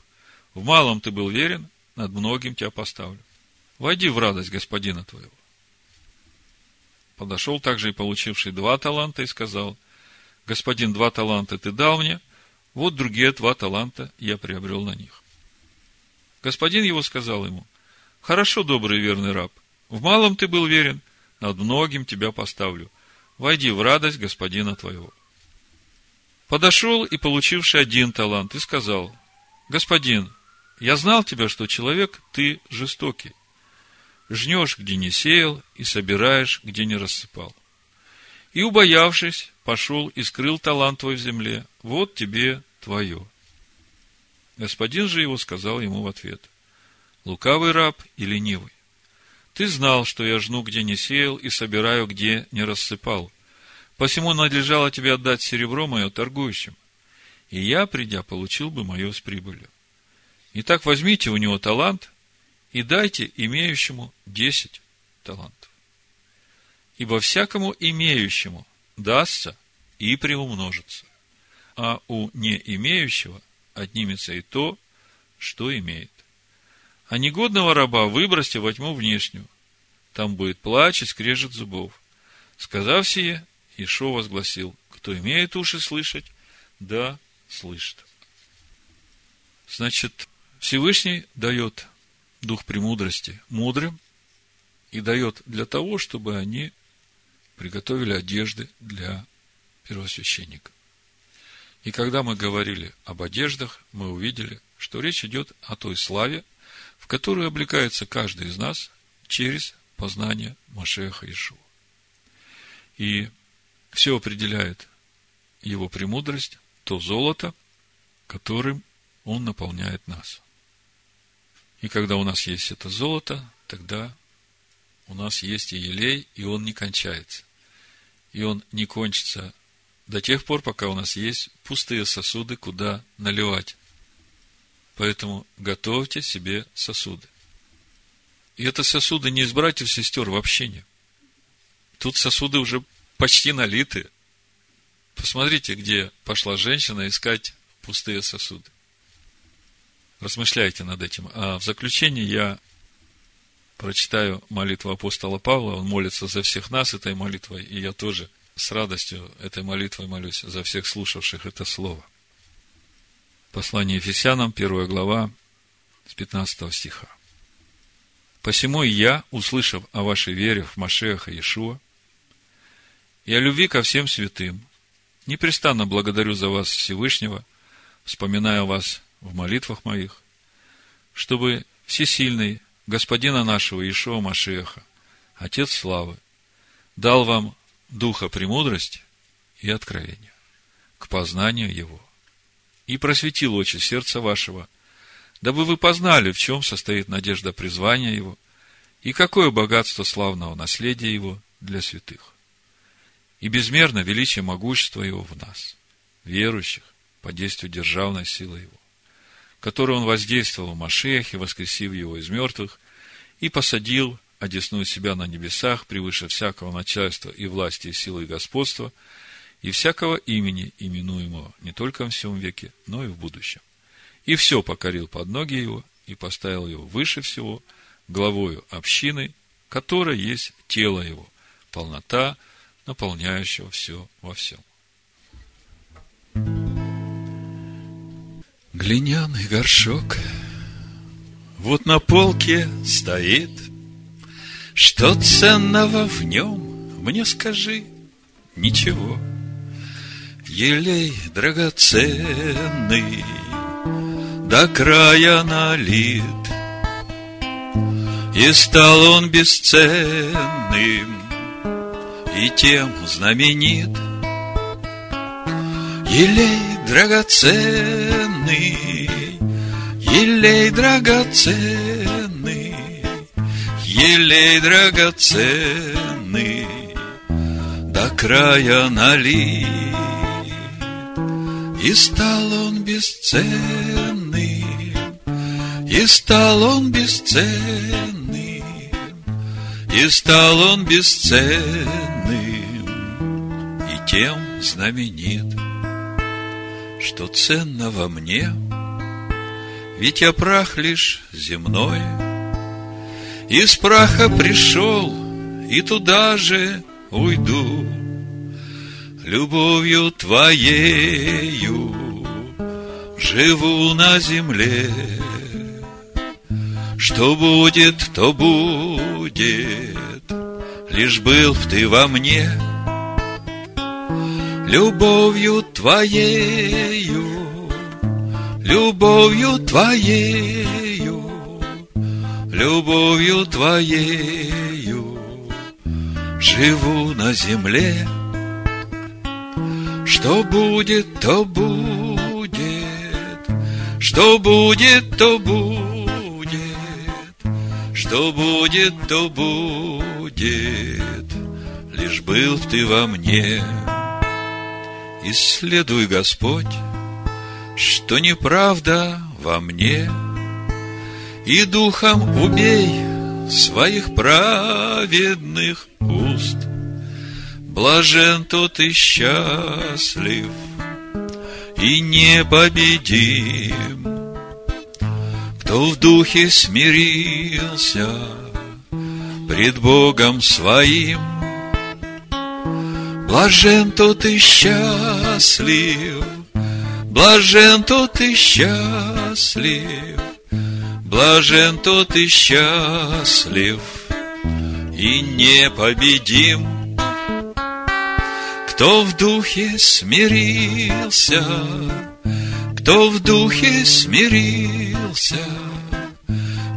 S1: в малом ты был верен, над многим тебя поставлю. Войди в радость господина твоего. Подошел также и получивший два таланта и сказал, господин, два таланта ты дал мне, вот другие два таланта я приобрел на них. Господин его сказал ему, хорошо, добрый верный раб, в малом ты был верен, над многим тебя поставлю. Войди в радость господина твоего. Подошел и получивший один талант и сказал, господин, я знал тебя, что человек ты жестокий. Жнешь, где не сеял, и собираешь, где не рассыпал. И, убоявшись, пошел и скрыл талант твой в земле. Вот тебе твое. Господин же его сказал ему в ответ, лукавый раб и ленивый. Ты знал, что я жну, где не сеял, и собираю, где не рассыпал. Посему надлежало тебе отдать серебро мое торгующим. И я, придя, получил бы мое с прибылью. Итак, возьмите у него талант и дайте имеющему десять талантов. Ибо всякому имеющему дастся и приумножится, а у не имеющего отнимется и то, что имеет. А негодного раба выбросьте во тьму внешнюю. Там будет плач и скрежет зубов. Сказав сие, Ишо возгласил, кто имеет уши слышать, да слышит. Значит, Всевышний дает дух премудрости мудрым и дает для того, чтобы они приготовили одежды для первосвященника. И когда мы говорили об одеждах, мы увидели, что речь идет о той славе, в которую облекается каждый из нас через познание Машеха Ишуа. И все определяет его премудрость, то золото, которым он наполняет нас. И когда у нас есть это золото, тогда у нас есть и елей, и он не кончается. И он не кончится до тех пор, пока у нас есть пустые сосуды, куда наливать. Поэтому готовьте себе сосуды. И это сосуды не из братьев сестер вообще не. Тут сосуды уже почти налиты. Посмотрите, где пошла женщина искать пустые сосуды. Размышляйте над этим. А в заключение я прочитаю молитву апостола Павла, он молится за всех нас этой молитвой, и я тоже с радостью этой молитвой молюсь за всех слушавших это слово. Послание Ефесянам, первая глава, с 15 стиха. «Посему и я, услышав о вашей вере в Машеха Иешуа и о любви ко всем святым, непрестанно благодарю за вас Всевышнего, вспоминая вас в молитвах моих, чтобы всесильный Господина нашего Иешуа Машеха, Отец Славы, дал вам духа премудрости и откровения к познанию Его, и просветил очи сердца вашего, дабы вы познали, в чем состоит надежда призвания Его, и какое богатство славного наследия Его для святых, и безмерно величие могущества Его в нас, верующих, по действию державной силы Его который он воздействовал в Машехе, воскресив его из мертвых, и посадил, одесную себя на небесах, превыше всякого начальства и власти, и силы и господства, и всякого имени, именуемого не только в всем веке, но и в будущем. И все покорил под ноги его, и поставил его выше всего, главою общины, которая есть тело его, полнота, наполняющего все во всем. Глиняный горшок вот на полке стоит. Что ценного в нем, мне скажи, ничего. Елей драгоценный, до края налит, И стал он бесценным, и тем знаменит. Елей драгоценный, елей драгоценный, елей драгоценный, до края налит. И стал он бесценный, и стал он бесценный, и стал он бесценным, и тем знаменит что ценно во мне, ведь я прах лишь земной. Из праха пришел и туда же уйду, Любовью Твоею живу на земле. Что будет, то будет, лишь был Ты во мне — любовью Твоею, любовью Твоею, любовью Твоею живу на земле. Что будет, то будет, что будет, то будет, что будет, то будет, лишь был ты во мне. Исследуй, Господь, что неправда во мне, И духом убей своих праведных уст. Блажен тот и счастлив, и непобедим, Кто в духе смирился пред Богом своим – Блажен тот и счастлив, блажен тот и счастлив, блажен тот и счастлив, и непобедим, кто в духе смирился, кто в духе смирился,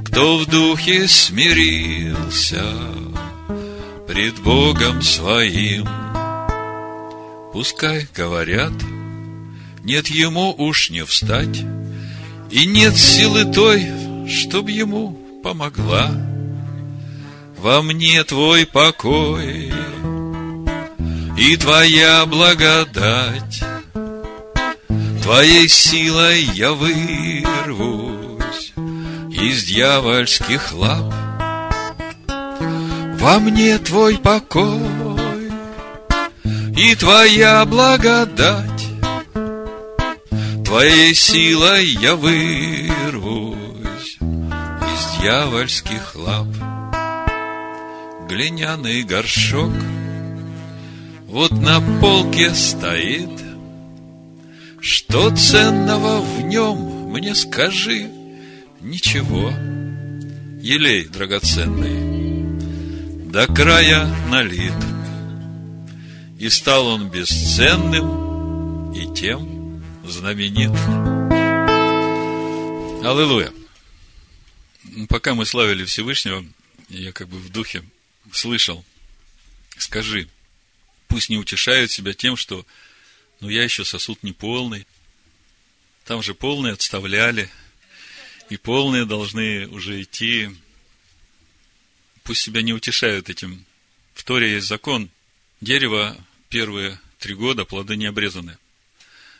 S1: кто в духе смирился пред Богом своим. Пускай говорят, нет ему уж не встать, И нет силы той, чтоб ему помогла. Во мне твой покой и твоя благодать. Твоей силой я вырвусь из дьявольских лап. Во мне твой покой и Твоя благодать. Твоей силой я вырвусь дьявольских лап. глиняный горшок. Вот на полке стоит, что ценного в нем, мне скажи, ничего. Елей драгоценный, до края налит. И стал он бесценным и тем знаменит. Аллилуйя. Пока мы славили Всевышнего, я как бы в духе слышал, скажи, пусть не утешают себя тем, что ну я еще сосуд не полный. Там же полные отставляли, и полные должны уже идти. Пусть себя не утешают этим. В Торе есть закон. Дерево первые три года плоды не обрезаны.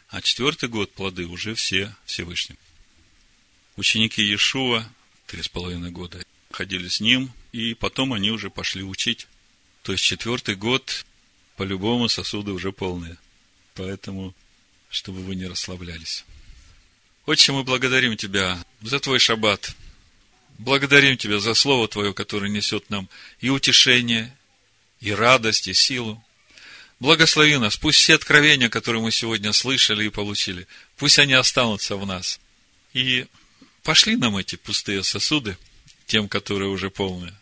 S1: А четвертый год плоды уже все Всевышним. Ученики Иешуа три с половиной года ходили с ним, и потом они уже пошли учить. То есть четвертый год по-любому сосуды уже полные. Поэтому, чтобы вы не расслаблялись. Отче, мы благодарим Тебя за Твой шаббат. Благодарим Тебя за Слово Твое, которое несет нам и утешение, и радость, и силу. Благослови нас. Пусть все откровения, которые мы сегодня слышали и получили, пусть они останутся в нас. И пошли нам эти пустые сосуды, тем, которые уже полные,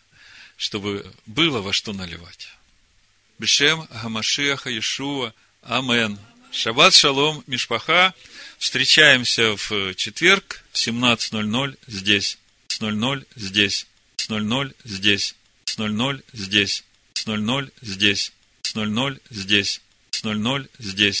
S1: чтобы было во что наливать. Бешем Гамашиаха Иешуа. Амен. Шаббат шалом, Мишпаха. Встречаемся в четверг в 17.00 здесь. С 00 здесь. С 00 здесь. С 00 здесь. С 00 здесь. С 00 здесь. С 00 здесь.